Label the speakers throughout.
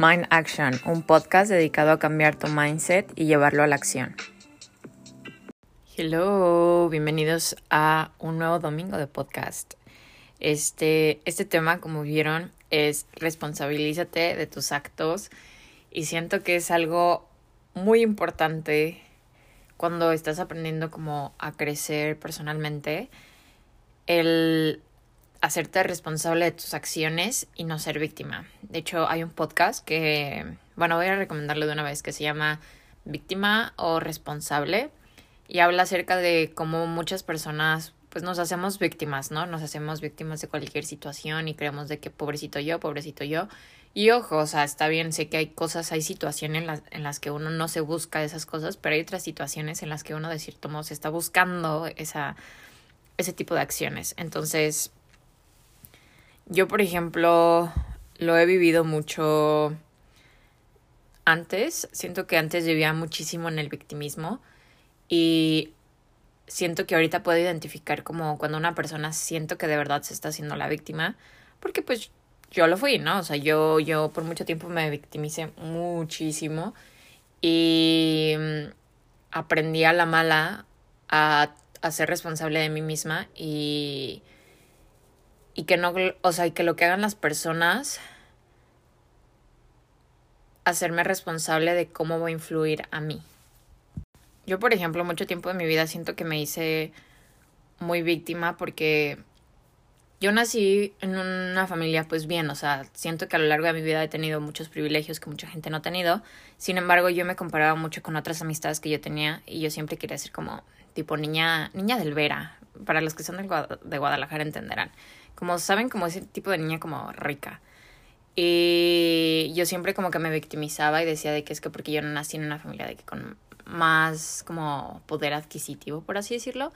Speaker 1: Mind Action, un podcast dedicado a cambiar tu mindset y llevarlo a la acción. Hello, bienvenidos a un nuevo domingo de podcast. Este, este tema, como vieron, es responsabilízate de tus actos y siento que es algo muy importante cuando estás aprendiendo como a crecer personalmente, el hacerte responsable de tus acciones y no ser víctima. De hecho, hay un podcast que, bueno, voy a recomendarlo de una vez, que se llama Víctima o Responsable y habla acerca de cómo muchas personas pues nos hacemos víctimas, ¿no? Nos hacemos víctimas de cualquier situación y creemos de que pobrecito yo, pobrecito yo. Y ojo, o sea, está bien, sé que hay cosas, hay situaciones en las, en las que uno no se busca esas cosas, pero hay otras situaciones en las que uno de cierto modo se está buscando esa, ese tipo de acciones. Entonces, yo, por ejemplo, lo he vivido mucho antes. Siento que antes vivía muchísimo en el victimismo y siento que ahorita puedo identificar como cuando una persona siento que de verdad se está haciendo la víctima, porque pues yo lo fui, ¿no? O sea, yo, yo por mucho tiempo me victimicé muchísimo y mm, aprendí a la mala a, a ser responsable de mí misma y y que no, o sea, y que lo que hagan las personas, hacerme responsable de cómo va a influir a mí. Yo, por ejemplo, mucho tiempo de mi vida siento que me hice muy víctima porque yo nací en una familia pues bien, o sea, siento que a lo largo de mi vida he tenido muchos privilegios que mucha gente no ha tenido. Sin embargo, yo me comparaba mucho con otras amistades que yo tenía y yo siempre quería ser como tipo niña, niña del Vera. Para los que son de Guadalajara entenderán como saben, como ese tipo de niña como rica. Y yo siempre como que me victimizaba y decía de que es que porque yo no nací en una familia de que con más como poder adquisitivo, por así decirlo.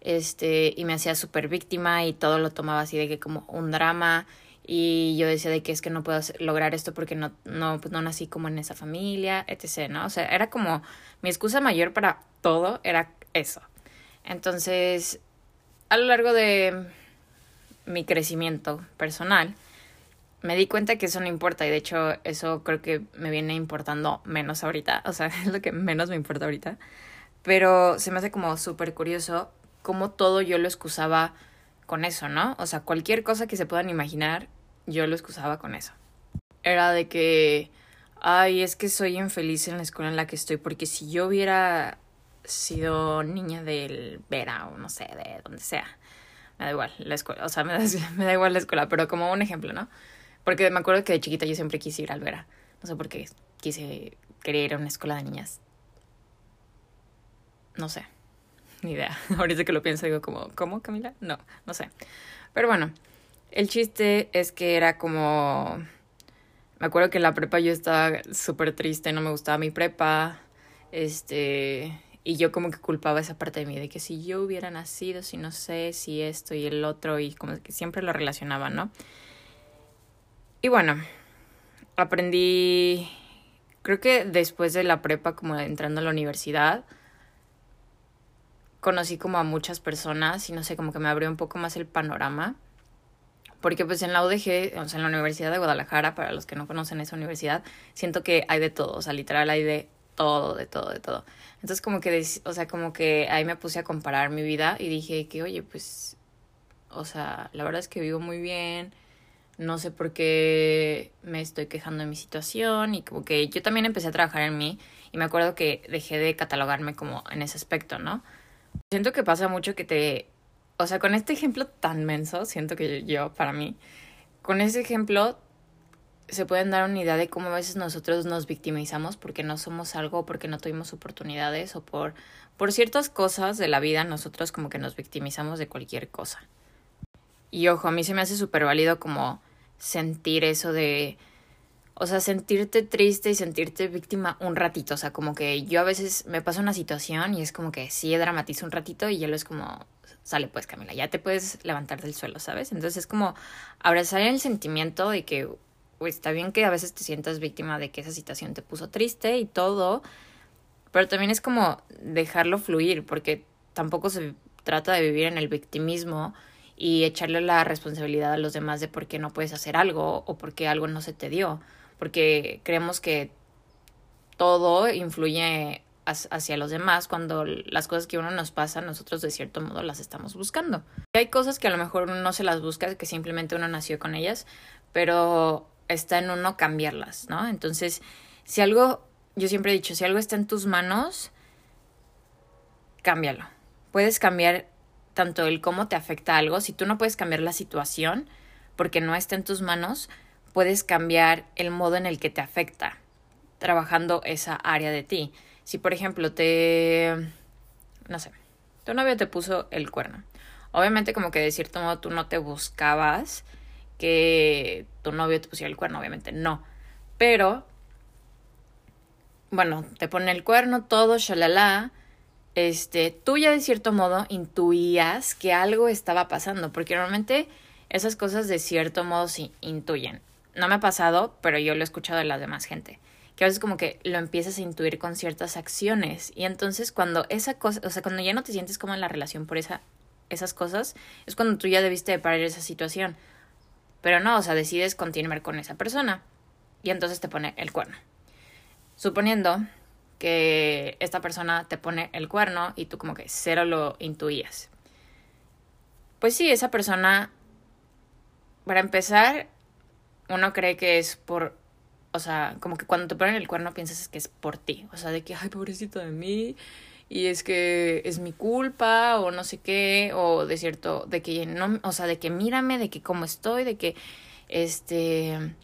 Speaker 1: Este, y me hacía súper víctima y todo lo tomaba así de que como un drama. Y yo decía de que es que no puedo lograr esto porque no, no, pues no nací como en esa familia, etc., ¿no? O sea, era como mi excusa mayor para todo era eso. Entonces, a lo largo de mi crecimiento personal, me di cuenta que eso no importa y de hecho eso creo que me viene importando menos ahorita, o sea, es lo que menos me importa ahorita, pero se me hace como súper curioso cómo todo yo lo excusaba con eso, ¿no? O sea, cualquier cosa que se puedan imaginar, yo lo excusaba con eso. Era de que, ay, es que soy infeliz en la escuela en la que estoy, porque si yo hubiera sido niña del Vera o no sé, de donde sea, me da igual la escuela, o sea, me da, me da igual la escuela, pero como un ejemplo, ¿no? Porque me acuerdo que de chiquita yo siempre quise ir al Vera. No sé por qué quise, querer ir a una escuela de niñas. No sé, ni idea. Ahorita que lo pienso digo como, ¿cómo Camila? No, no sé. Pero bueno, el chiste es que era como... Me acuerdo que en la prepa yo estaba súper triste, no me gustaba mi prepa. Este, y yo como que culpaba esa parte de mí, de que si yo hubiera nacido, si no sé, si esto y el otro, y como que siempre lo relacionaba, ¿no? Y bueno, aprendí, creo que después de la prepa, como entrando a la universidad, conocí como a muchas personas y no sé, como que me abrió un poco más el panorama. Porque pues en la UDG, o sea, en la Universidad de Guadalajara, para los que no conocen esa universidad, siento que hay de todo, o sea, literal hay de todo, de todo, de todo. Entonces como que, o sea, como que ahí me puse a comparar mi vida y dije que, oye, pues, o sea, la verdad es que vivo muy bien, no sé por qué me estoy quejando de mi situación y como que yo también empecé a trabajar en mí y me acuerdo que dejé de catalogarme como en ese aspecto, ¿no? Siento que pasa mucho que te, o sea, con este ejemplo tan menso, siento que yo, para mí, con ese ejemplo se pueden dar una idea de cómo a veces nosotros nos victimizamos porque no somos algo, porque no tuvimos oportunidades o por, por ciertas cosas de la vida nosotros como que nos victimizamos de cualquier cosa. Y ojo, a mí se me hace súper válido como sentir eso de, o sea, sentirte triste y sentirte víctima un ratito, o sea, como que yo a veces me pasa una situación y es como que sí dramatizo un ratito y ya lo es como, sale pues Camila, ya te puedes levantar del suelo, ¿sabes? Entonces es como abrazar el sentimiento de que está bien que a veces te sientas víctima de que esa situación te puso triste y todo, pero también es como dejarlo fluir, porque tampoco se trata de vivir en el victimismo y echarle la responsabilidad a los demás de por qué no puedes hacer algo o por qué algo no se te dio. porque creemos que todo influye hacia los demás cuando las cosas que uno nos pasa, nosotros de cierto modo las estamos buscando. Y hay cosas que a lo mejor uno no se las busca, que simplemente uno nació con ellas, pero está en uno cambiarlas, ¿no? Entonces, si algo, yo siempre he dicho, si algo está en tus manos, cámbialo. Puedes cambiar tanto el cómo te afecta algo, si tú no puedes cambiar la situación porque no está en tus manos, puedes cambiar el modo en el que te afecta trabajando esa área de ti. Si, por ejemplo, te... no sé, tu novio te puso el cuerno. Obviamente como que de cierto modo tú no te buscabas que tu novio te pusiera el cuerno, obviamente no. Pero, bueno, te pone el cuerno, todo, shalala. Este, tú ya de cierto modo intuías que algo estaba pasando, porque normalmente esas cosas de cierto modo sí intuyen. No me ha pasado, pero yo lo he escuchado de la demás gente que a veces como que lo empiezas a intuir con ciertas acciones y entonces cuando esa cosa, o sea, cuando ya no te sientes como en la relación por esa, esas cosas, es cuando tú ya debiste de parar esa situación. Pero no, o sea, decides continuar con esa persona y entonces te pone el cuerno. Suponiendo que esta persona te pone el cuerno y tú como que cero lo intuías. Pues sí, esa persona, para empezar, uno cree que es por o sea, como que cuando te ponen el cuerno piensas que es por ti, o sea, de que, ay, pobrecito de mí, y es que es mi culpa, o no sé qué, o de cierto, de que no, o sea, de que mírame, de que cómo estoy, de que, este,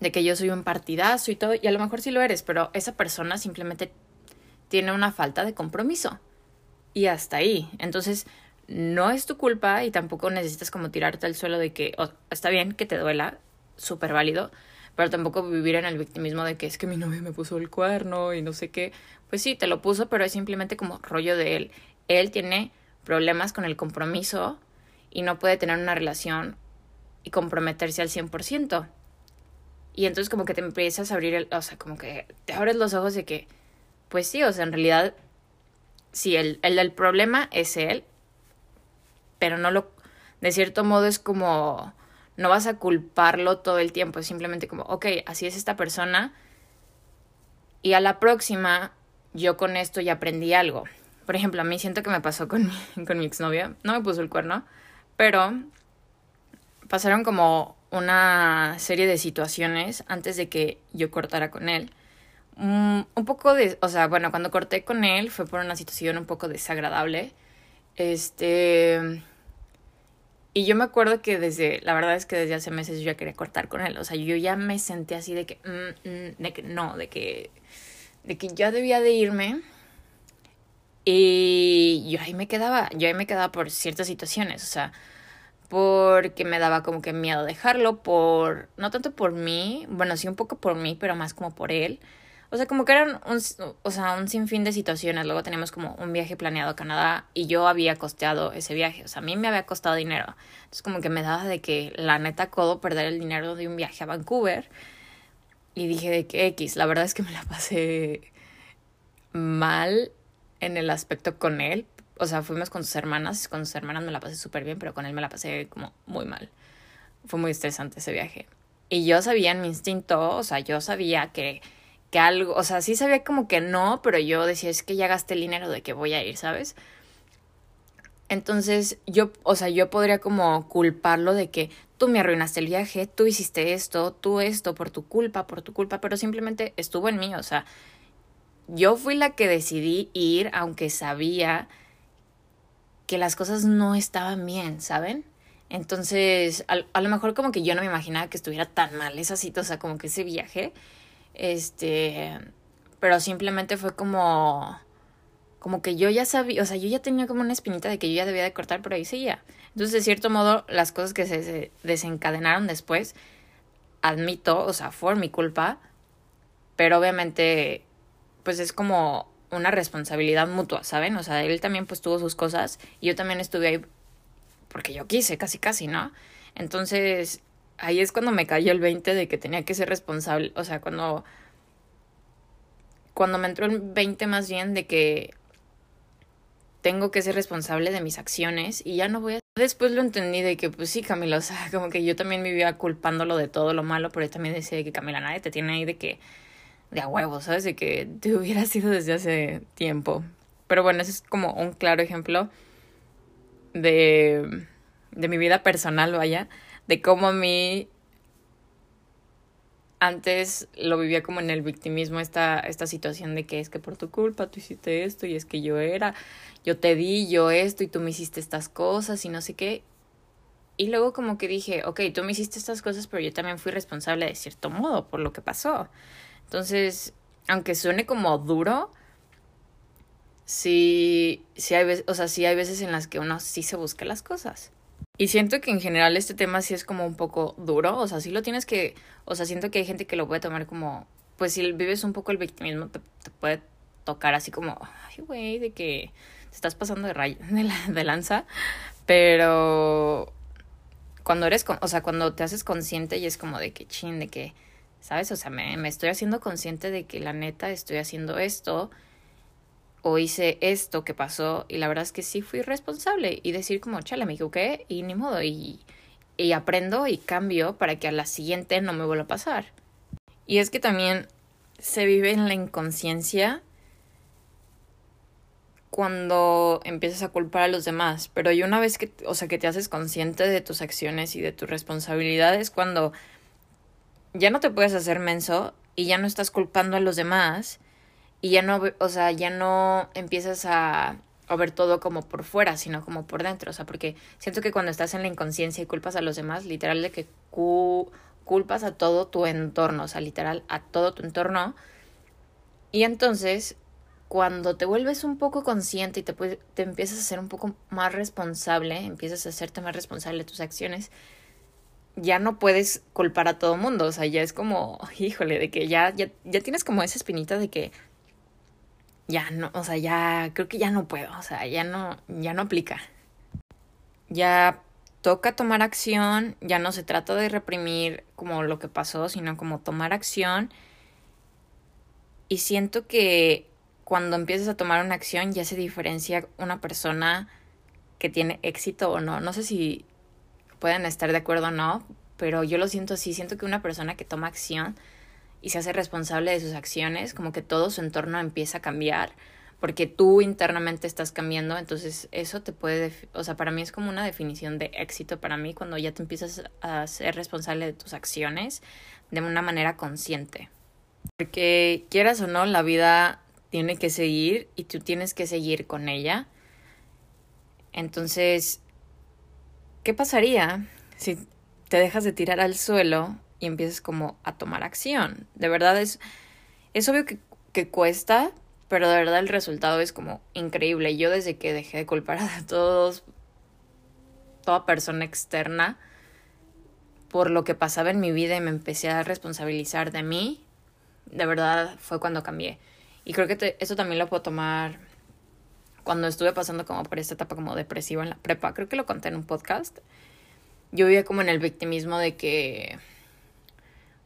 Speaker 1: de que yo soy un partidazo y todo, y a lo mejor sí lo eres, pero esa persona simplemente tiene una falta de compromiso. Y hasta ahí. Entonces, no es tu culpa y tampoco necesitas como tirarte al suelo de que está bien que te duela, súper válido, pero tampoco vivir en el victimismo de que es que mi novio me puso el cuerno y no sé qué. Pues sí, te lo puso, pero es simplemente como rollo de él. Él tiene problemas con el compromiso y no puede tener una relación y comprometerse al 100%. Y entonces como que te empiezas a abrir, el, o sea, como que te abres los ojos de que, pues sí, o sea, en realidad, sí, el, el del problema es él, pero no lo, de cierto modo es como no vas a culparlo todo el tiempo, es simplemente como, ok, así es esta persona y a la próxima yo con esto ya aprendí algo. Por ejemplo, a mí siento que me pasó con mi, con mi exnovio, no me puso el cuerno, pero pasaron como una serie de situaciones antes de que yo cortara con él. Mm, un poco de, o sea, bueno, cuando corté con él fue por una situación un poco desagradable. Este, y yo me acuerdo que desde, la verdad es que desde hace meses yo ya quería cortar con él. O sea, yo ya me senté así de que, mm, mm, de que no, de que, de que ya debía de irme. Y yo ahí me quedaba, yo ahí me quedaba por ciertas situaciones, o sea, porque me daba como que miedo dejarlo, por, no tanto por mí, bueno, sí un poco por mí, pero más como por él. O sea, como que eran un, o sea, un sinfín de situaciones. Luego teníamos como un viaje planeado a Canadá y yo había costeado ese viaje. O sea, a mí me había costado dinero. Entonces como que me daba de que la neta codo perder el dinero de un viaje a Vancouver. Y dije de que X, la verdad es que me la pasé mal en el aspecto con él. O sea, fuimos con sus hermanas. Con sus hermanas me la pasé súper bien, pero con él me la pasé como muy mal. Fue muy estresante ese viaje. Y yo sabía en mi instinto, o sea, yo sabía que que algo, o sea, sí sabía como que no, pero yo decía, es que ya gasté el dinero de que voy a ir, ¿sabes? Entonces yo, o sea, yo podría como culparlo de que tú me arruinaste el viaje, tú hiciste esto, tú esto, por tu culpa, por tu culpa, pero simplemente estuvo en mí, o sea, yo fui la que decidí ir, aunque sabía que las cosas no estaban bien, ¿saben? Entonces, a, a, lo mejor como que yo no me imaginaba que estuviera tan mal esa cita, o sea, como que ese viaje, este, pero simplemente fue como como que yo ya sabía, o sea, yo ya tenía como una espinita de que yo ya debía de cortar, pero ahí seguía. Entonces, de cierto modo, las cosas que se, desencadenaron después, admito, o sea, fue mi culpa, pero obviamente, pues es como una responsabilidad mutua, ¿saben? O sea, él también pues tuvo sus cosas y yo también estuve ahí porque yo quise, casi casi, ¿no? Entonces, ahí es cuando me cayó el 20 de que tenía que ser responsable, o sea, cuando cuando me entró el 20 más bien de que tengo que ser responsable de mis acciones y ya no voy a Después lo entendí de que, pues sí, Camila, o sea, como que yo también vivía culpándolo de todo lo malo, pero también decía que Camila, nadie te tiene ahí de que, de a huevo, ¿sabes? De que te hubiera sido desde hace tiempo. Pero bueno, ese es como un claro ejemplo de, de mi vida personal, vaya, de cómo a mí antes lo vivía como en el victimismo esta, esta situación de que es que por tu culpa tú hiciste esto y es que yo era, yo te di yo esto y tú me hiciste estas cosas y no sé qué. Y luego como que dije, ok, tú me hiciste estas cosas, pero yo también fui responsable de cierto modo por lo que pasó. Entonces, aunque suene como duro, sí, sí hay veces, o sea, sí hay veces en las que uno sí se busca las cosas. Y siento que en general este tema sí es como un poco duro, o sea, sí lo tienes que, o sea, siento que hay gente que lo puede tomar como, pues si vives un poco el victimismo, te, puede tocar así como, ay, güey, de que te estás pasando de, de, de lanza, pero cuando eres, o sea, cuando te haces consciente y es como de que chin, de que, ¿sabes? O sea, me estoy haciendo consciente de que la neta estoy haciendo esto o hice esto que pasó y la verdad es que sí fui responsable y decir como, chale, me equivoqué y ni modo y, y aprendo y cambio para que a la siguiente no me vuelva a pasar. Y es que también se vive en la inconsciencia cuando empiezas a culpar a los demás, pero y una vez que, o sea, que te haces consciente de tus acciones y de tus responsabilidades, cuando ya no te puedes hacer menso y ya no estás culpando a los demás y ya no, o sea, ya no empiezas a, ver todo como por fuera, sino como por dentro, o sea, porque siento que cuando estás en la inconsciencia y culpas a los demás, literal de que culpas a todo tu entorno, o sea, literal a todo tu entorno. Y entonces, cuando te vuelves un poco consciente y te, te empiezas a ser un poco más responsable, empiezas a hacerte más responsable de tus acciones, ya no puedes culpar a todo mundo, o sea, ya es como, híjole, de que ya, ya, ya tienes como esa espinita de que ya no, o sea, ya creo que ya no puedo, o sea, ya no, ya no aplica. Ya toca tomar acción, ya no se trata de reprimir como lo que pasó, sino como tomar acción. Y siento que cuando empiezas a tomar una acción ya se diferencia una persona que tiene éxito o no. No sé si pueden estar de acuerdo o no, pero yo lo siento así, siento que una persona que toma acción y se hace responsable de sus acciones, como que todo su entorno empieza a cambiar, porque tú internamente estás cambiando, entonces eso te puede, o sea, para mí es como una definición de éxito para mí cuando ya te empiezas a ser responsable de tus acciones de una manera consciente. Porque quieras o no, la vida tiene que seguir y tú tienes que seguir con ella. Entonces, ¿qué pasaría si te dejas de tirar al suelo y empiezas como a tomar acción. De verdad es, es obvio que, que cuesta, pero de verdad el resultado es como increíble. Yo desde que dejé de culpar a todos, toda persona externa, por lo que pasaba en mi vida y me empecé a responsabilizar de mí, de verdad fue cuando cambié. Y creo que eso también lo puedo tomar cuando estuve pasando como por esta etapa como depresiva en la prepa. Creo que lo conté en un podcast. Yo vivía como en el victimismo de que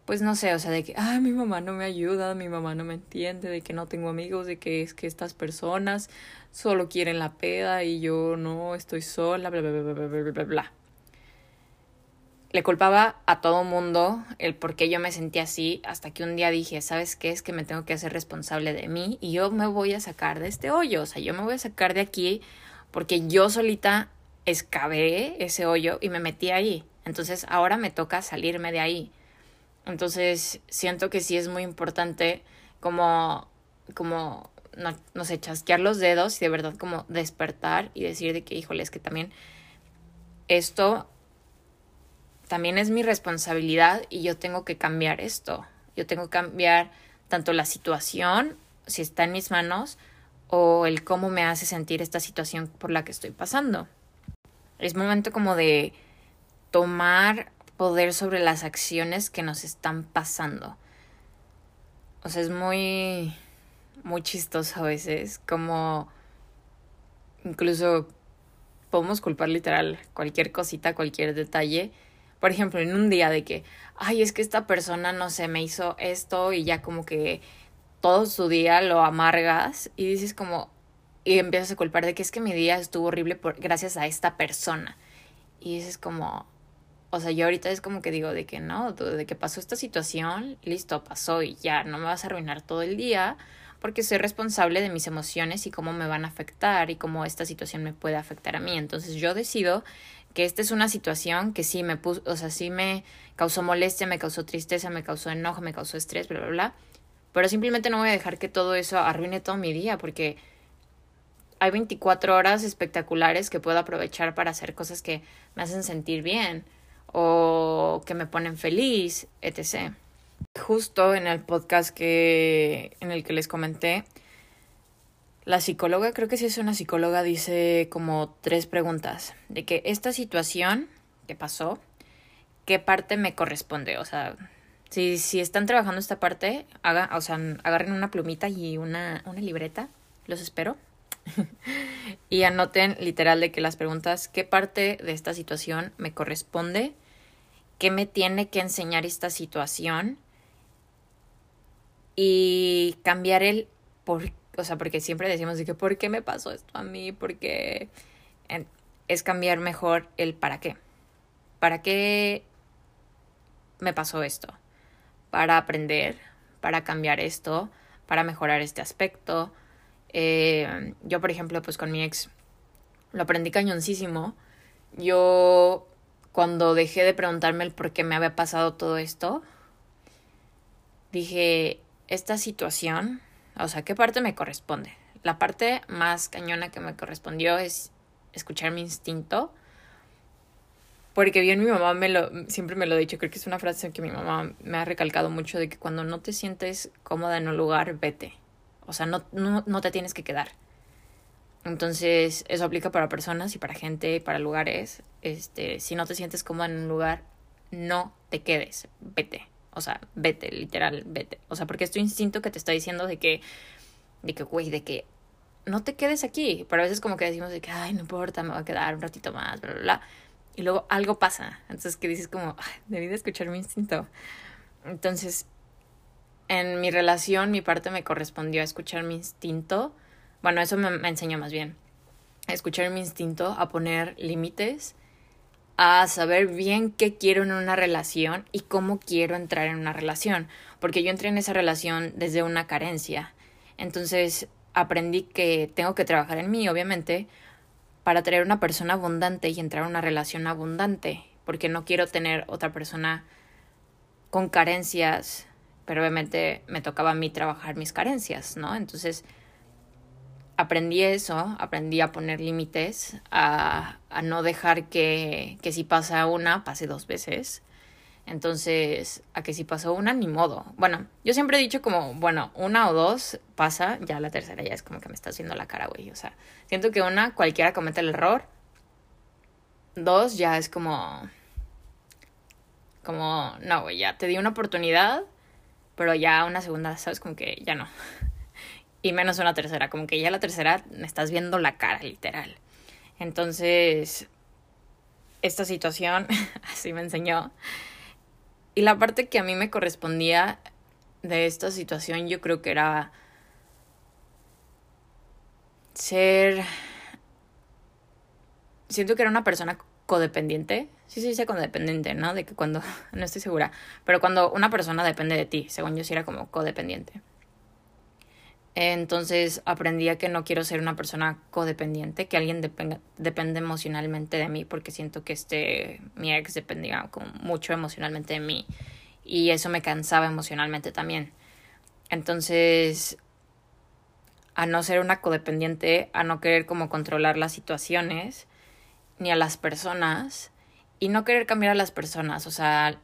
Speaker 1: pues no sé, o sea, de que, ah, mi mamá no me ayuda, mi mamá no me entiende, de que no tengo amigos, de que es que estas personas solo quieren la peda y yo no estoy sola, bla, bla, bla, bla, bla, bla, bla. Le culpaba a todo mundo el por qué yo me sentía así, hasta que un día dije, ¿sabes qué? Es que me tengo que hacer responsable de mí y yo me voy a sacar de este hoyo, o sea, yo me voy a sacar de aquí porque yo solita excavé ese hoyo y me metí ahí. Entonces ahora me toca salirme de ahí. Entonces, siento que sí es muy importante como, como, no, no sé, chasquear los dedos y de verdad como despertar y decir de que, híjole, es que también esto también es mi responsabilidad y yo tengo que cambiar esto. Yo tengo que cambiar tanto la situación, si está en mis manos, o el cómo me hace sentir esta situación por la que estoy pasando. Es momento como de tomar poder sobre las acciones que nos están pasando. O sea, es muy, muy chistoso a veces, como incluso podemos culpar literal cualquier cosita, cualquier detalle. Por ejemplo, en un día de que, ay, es que esta persona, no sé, me hizo esto y ya como que todo su día lo amargas y dices como, y empiezas a culpar de que es que mi día estuvo horrible por, gracias a esta persona. y dices como, o sea, yo ahorita es como que digo de que no, de que pasó esta situación, listo, pasó y ya, no me vas a arruinar todo el día porque soy responsable de mis emociones y cómo me van a afectar y cómo esta situación me puede afectar a mí. Entonces yo decido que esta es una situación que sí me puso, o sea, sí me causó molestia, me causó tristeza, me causó enojo, me causó estrés, bla, bla, bla. Pero simplemente no voy a dejar que todo eso arruine todo mi día porque hay 24 horas espectaculares que puedo aprovechar para hacer cosas que me hacen sentir bien o que me ponen feliz, etc. Justo en el podcast que en el que les comenté, la psicóloga, creo que sí es una psicóloga, dice como tres preguntas de que esta situación que pasó, ¿qué parte me corresponde? O sea, si, si están trabajando esta parte, haga, o sea, agarren una plumita y una, una libreta, los espero. y anoten literal de que las preguntas, ¿qué parte de esta situación me corresponde? ¿Qué me tiene que enseñar esta situación? Y cambiar el por, o sea, porque siempre decimos de que ¿por qué me pasó esto a mí? Porque es cambiar mejor el para qué. ¿Para qué me pasó esto? Para aprender, para cambiar esto, para mejorar este aspecto, eh, yo, por ejemplo, pues con mi ex lo aprendí cañoncísimo. Yo, cuando dejé de preguntarme el por qué me había pasado todo esto, dije, esta situación, o sea, ¿qué parte me corresponde? La parte más cañona que me correspondió es escuchar mi instinto. Porque bien mi mamá me lo, siempre me lo ha dicho, creo que es una frase que mi mamá me ha recalcado mucho de que cuando no te sientes cómoda en un lugar, vete. O sea, no, no, no te tienes que quedar. Entonces, eso aplica para personas y para gente, para lugares. Este, si no te sientes cómodo en un lugar, no te quedes, vete. O sea, vete, literal, vete. O sea, porque es tu instinto que te está diciendo de que, de que, güey, de que no te quedes aquí. Pero a veces como que decimos de que, ay, no importa, me voy a quedar un ratito más, bla, bla, bla. Y luego algo pasa. Entonces que dices como, ay, debí de escuchar mi instinto. Entonces, en mi relación mi parte me correspondió a escuchar mi instinto. Bueno, eso me, enseñó más bien. A escuchar mi instinto, a poner límites, a saber bien qué quiero en una relación y cómo quiero entrar en una relación. Porque yo entré en esa relación desde una carencia. Entonces aprendí que tengo que trabajar en mí, obviamente, para traer una persona abundante y entrar en una relación abundante. Porque no quiero tener otra persona con carencias pero obviamente me tocaba a mí trabajar mis carencias, ¿no? Entonces aprendí eso, aprendí a poner límites, a, a no dejar que, que si pasa una, pase dos veces. Entonces, a que si pasó una, ni modo. Bueno, yo siempre he dicho como, bueno, una o dos pasa, ya la tercera ya es como que me está haciendo la cara, güey. O sea, siento que una, cualquiera comete el error. Dos, ya es como, como, no, güey, ya te di una oportunidad, pero ya una segunda, ¿sabes? Como que ya no. Y menos una tercera, como que ya la tercera me estás viendo la cara, literal. Entonces, esta situación así me enseñó. Y la parte que a mí me correspondía de esta situación, yo creo que era ser... Siento que era una persona codependiente sí se dice codependiente, ¿no? De que cuando, no estoy segura, pero cuando una persona depende de ti, según yo sí era como codependiente. Entonces aprendí a que no quiero ser una persona codependiente, que alguien depende emocionalmente de mí, porque siento que este, mi ex dependía como mucho emocionalmente de mí y eso me cansaba emocionalmente también. Entonces, a no ser una codependiente, a no querer como controlar las situaciones ni a las personas, y no querer cambiar a las personas. O sea,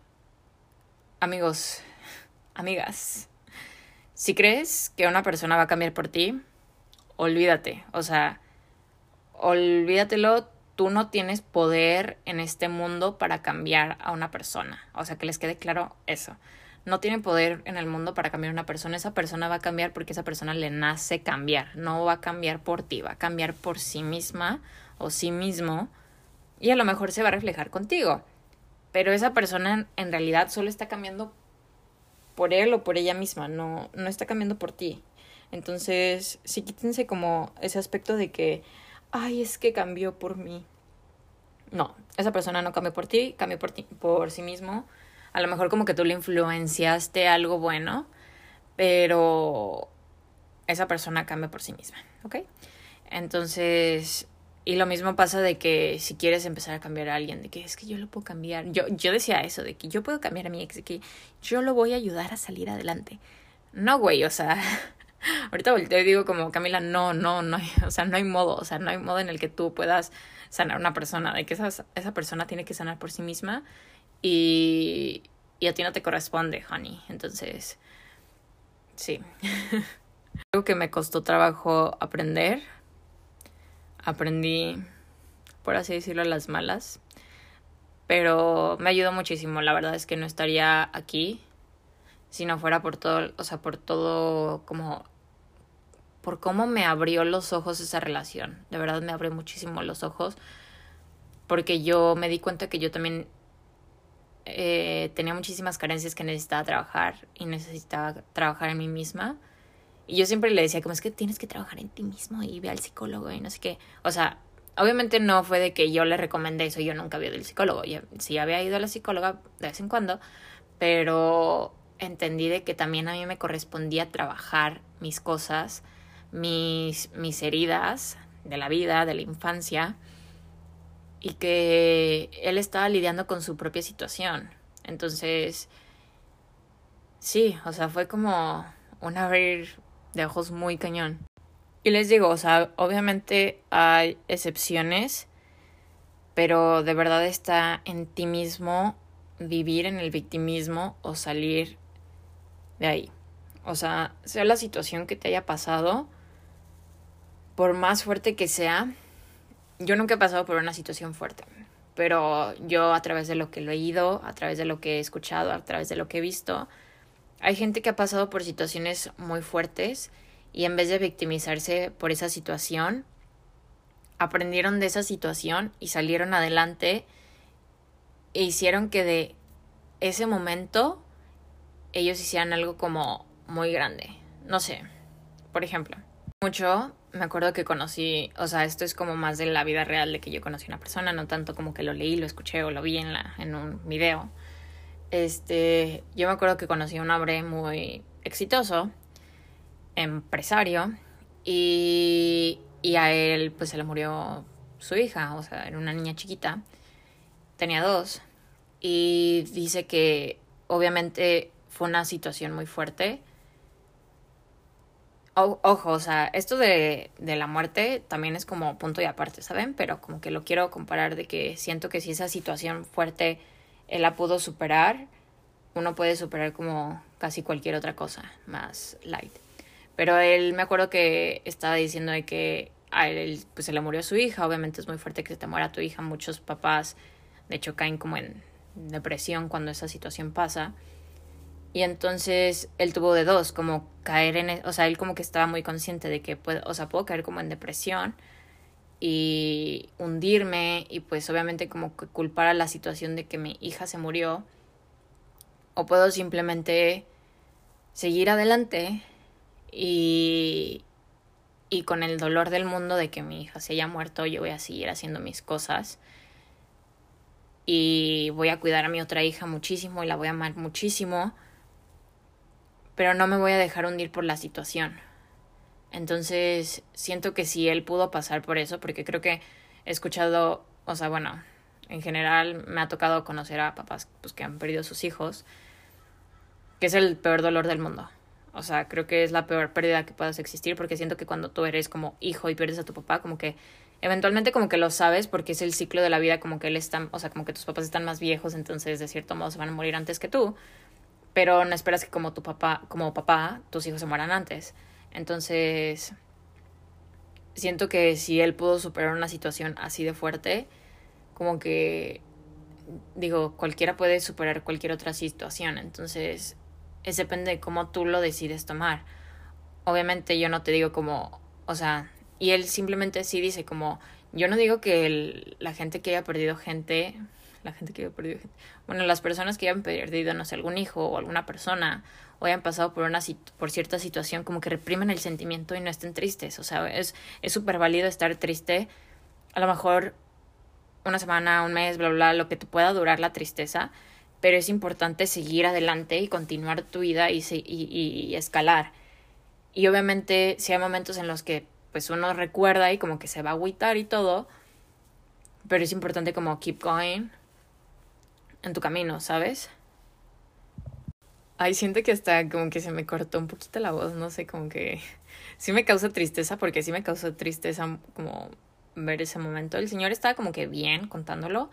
Speaker 1: amigos, amigas, si crees que una persona va a cambiar por ti, olvídate. O sea, olvídatelo. Tú no tienes poder en este mundo para cambiar a una persona. O sea, que les quede claro eso. No tiene poder en el mundo para cambiar a una persona. Esa persona va a cambiar porque esa persona le nace cambiar. No va a cambiar por ti, va a cambiar por sí misma o sí mismo y a lo mejor se va a reflejar contigo. Pero esa persona en, realidad solo está cambiando por él o por ella misma, no, no está cambiando por ti. Entonces, sí quítense como ese aspecto de que, ay, es que cambió por mí. no, esa persona no cambió por ti, cambió por, ti, por sí mismo. A lo mejor como que tú le influenciaste algo bueno, pero esa persona cambia por sí misma, ¿ok? Entonces, y lo mismo pasa de que si quieres empezar a cambiar a alguien, de que es que yo lo puedo cambiar. Yo, yo decía eso, de que yo puedo cambiar a mi ex, de que yo lo voy a ayudar a salir adelante. No, güey, o sea, ahorita volteo y digo como, Camila, no, no, no, o sea, no hay modo, o sea, no hay modo en el que tú puedas sanar a una persona, de que esa, esa persona tiene que sanar por sí misma y, y a ti no te corresponde, honey. Entonces, sí. Algo que me costó trabajo aprender aprendí, por así decirlo, las malas. Pero me ayudó muchísimo. La verdad es que no estaría aquí si no fuera por todo, o sea, por todo como por cómo me abrió los ojos esa relación. De verdad me abrió muchísimo los ojos porque yo me di cuenta que yo también eh, tenía muchísimas carencias que necesitaba trabajar y necesitaba trabajar en mí misma. Y yo siempre le decía, como es que tienes que trabajar en ti mismo y ve al psicólogo y no sé qué. O sea, obviamente no fue de que yo le recomendé eso, yo nunca había ido al psicólogo. Yo, sí había ido a la psicóloga de vez en cuando, pero entendí de que también a mí me correspondía trabajar mis cosas, mis, mis heridas de la vida, de la infancia, y que él estaba lidiando con su propia situación. Entonces, sí, o sea, fue como un abrir de ojos muy cañón. Y les digo, o sea, obviamente hay excepciones, pero de verdad está en ti mismo vivir en el victimismo o salir de ahí. O sea, sea la situación que te haya pasado, por más fuerte que sea, yo nunca he pasado por una situación fuerte, pero yo a través de lo que he leído, a través de lo que he escuchado, a través de lo que he visto, hay gente que ha pasado por situaciones muy fuertes y en vez de victimizarse por esa situación, aprendieron de esa situación y salieron adelante e hicieron que de ese momento ellos hicieran algo como muy grande. No sé, por ejemplo, mucho me acuerdo que conocí, o sea, esto es como más de la vida real de que yo conocí a una persona, no tanto como que lo leí, lo escuché o lo vi en, la, en un video este, yo me acuerdo que conocí a un hombre muy exitoso, empresario, y, y a él pues se le murió su hija, o sea, era una niña chiquita, tenía dos, y dice que obviamente fue una situación muy fuerte. ojo, o sea, esto de, de, la muerte también es como punto y aparte, ¿saben? Pero como que lo quiero comparar de que siento que si esa situación fuerte él la pudo superar, uno puede superar como casi cualquier otra cosa más light. Pero él me acuerdo que estaba diciendo de que a él pues se le murió su hija, obviamente es muy fuerte que se te muera tu hija, muchos papás de hecho caen como en depresión cuando esa situación pasa. Y entonces él tuvo de dos, como caer en, e, o sea, él como que estaba muy consciente de que puedo, o sea, puedo caer como en depresión y hundirme y pues obviamente como que culpar a la situación de que mi hija se murió o puedo simplemente seguir adelante y, y con el dolor del mundo de que mi hija se haya muerto yo voy a seguir haciendo mis cosas y voy a cuidar a mi otra hija muchísimo y la voy a amar muchísimo pero no me voy a dejar hundir por la situación entonces, siento que si él pudo pasar por eso, porque creo que he escuchado, o sea, bueno, en general me ha tocado conocer a papás pues, que han perdido sus hijos, que es el peor dolor del mundo. O sea, creo que es la peor pérdida que puedas existir, porque siento que cuando tú eres como hijo y pierdes a tu papá, como que eventualmente como que lo sabes porque es el ciclo de la vida, como que él está, o sea, como que tus papás están más viejos, entonces de cierto modo se van a morir antes que tú, pero no esperas que como tu papá, como papá, tus hijos se mueran antes. Entonces, siento que si él pudo superar una situación así de fuerte, como que, digo, cualquiera puede superar cualquier otra situación. Entonces, es depende de cómo tú lo decides tomar. Obviamente yo no te digo como, o sea, y él simplemente sí dice como, yo no digo que la gente que haya perdido gente, la gente que haya perdido gente, bueno, las personas que hayan perdido, no sé, algún hijo o alguna persona o hayan pasado por, una, por cierta situación, como que reprimen el sentimiento y no estén tristes. O sea, es súper válido estar triste. A lo mejor una semana, un mes, bla, bla, lo que te pueda durar la tristeza, pero es importante seguir adelante y continuar tu vida y, y, y escalar. Y obviamente si hay momentos en los que pues uno recuerda y como que se va a agüitar y todo, pero es importante como keep going en tu camino, ¿sabes? Ay, siento que hasta como que se me cortó un poquito la voz, no sé, como que sí me causa tristeza, porque sí me causó tristeza como ver ese momento. El señor estaba como que bien contándolo,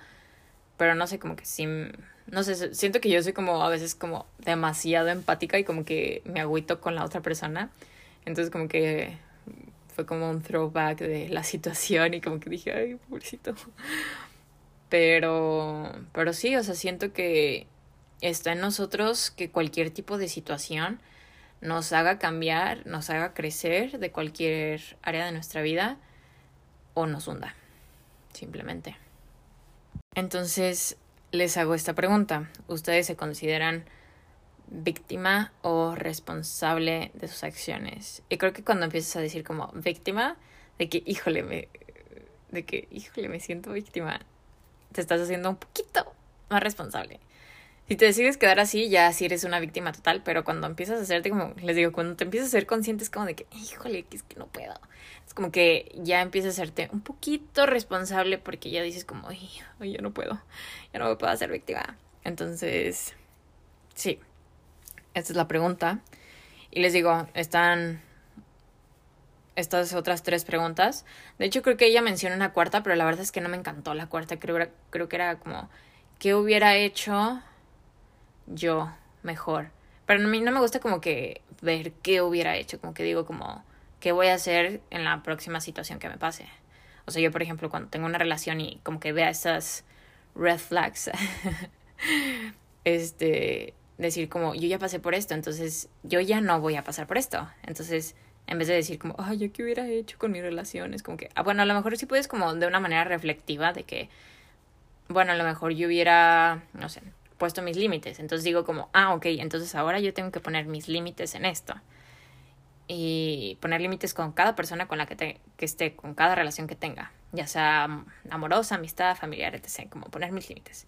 Speaker 1: pero no sé, como que sí, no sé, siento que yo soy como a veces como demasiado empática y como que me agüito con la otra persona. Entonces como que fue como un throwback de la situación y como que dije, ay, pobrecito. Pero, pero sí, o sea, siento que está en nosotros que cualquier tipo de situación nos haga cambiar, nos haga crecer de cualquier área de nuestra vida o nos hunda, simplemente. Entonces, les hago esta pregunta. ¿Ustedes se consideran víctima o responsable de sus acciones? Y creo que cuando empiezas a decir como víctima, de que, híjole, me, de que, híjole, me siento víctima, te estás haciendo un poquito más responsable. Si te decides quedar así, ya sí eres una víctima total, pero cuando empiezas a hacerte como, les digo, cuando te empiezas a ser consciente es como de que, híjole, que es que no puedo. Es como que ya empiezas a hacerte un poquito responsable porque ya dices como, ay, ay, yo no puedo, yo no me puedo hacer víctima. Entonces, sí, esta es la pregunta. Y les digo, están estas otras tres preguntas. De hecho, creo que ella menciona una cuarta, pero la verdad es que no me encantó la cuarta. Creo, creo que era como, ¿qué hubiera hecho yo mejor? Pero a mí no me gusta como que ver qué hubiera hecho, como que digo como, ¿qué voy a hacer en la próxima situación que me pase? O sea, yo, por ejemplo, cuando tengo una relación y como que vea esas red flags, este, decir como, yo ya pasé por esto, entonces yo ya no voy a pasar por esto. Entonces, en vez de decir como, ay, yo qué hubiera hecho con mis relaciones, como que, ah, bueno, a lo mejor sí puedes como de una manera reflectiva de que, bueno, a lo mejor yo hubiera, no sé, puesto mis límites. Entonces digo como, ah, ok, entonces ahora yo tengo que poner mis límites en esto. Y poner límites con cada persona con la que, te, que esté, con cada relación que tenga, ya sea amorosa, amistad, familiar, etc. Como poner mis límites.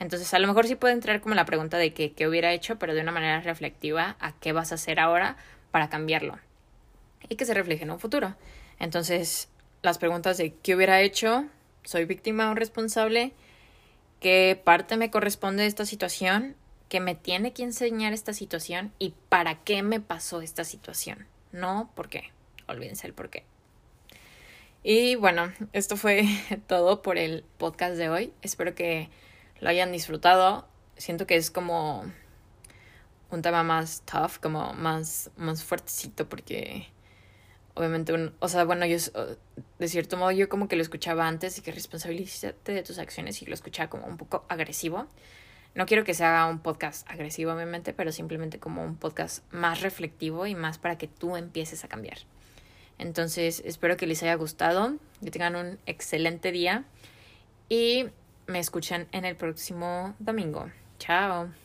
Speaker 1: Entonces, a lo mejor sí puede entrar como la pregunta de que, qué hubiera hecho, pero de una manera reflectiva a qué vas a hacer ahora para cambiarlo y que se refleje en un futuro. Entonces, las preguntas de qué hubiera hecho, soy víctima o responsable, qué parte me corresponde de esta situación, qué me tiene que enseñar esta situación y para qué me pasó esta situación. No por qué. Olvídense el por qué. Y bueno, esto fue todo por el podcast de hoy. Espero que lo hayan disfrutado. Siento que es como un tema más tough, como más, más fuertecito porque obviamente, un, o sea, bueno, yo, de cierto modo, yo como que lo escuchaba antes y que responsabilízate de tus acciones y lo escuchaba como un poco agresivo. No quiero que sea un podcast agresivo, obviamente, pero simplemente como un podcast más reflectivo y más para que tú empieces a cambiar. Entonces, espero que les haya gustado, que tengan un excelente día y me escuchan en el próximo domingo. Chao.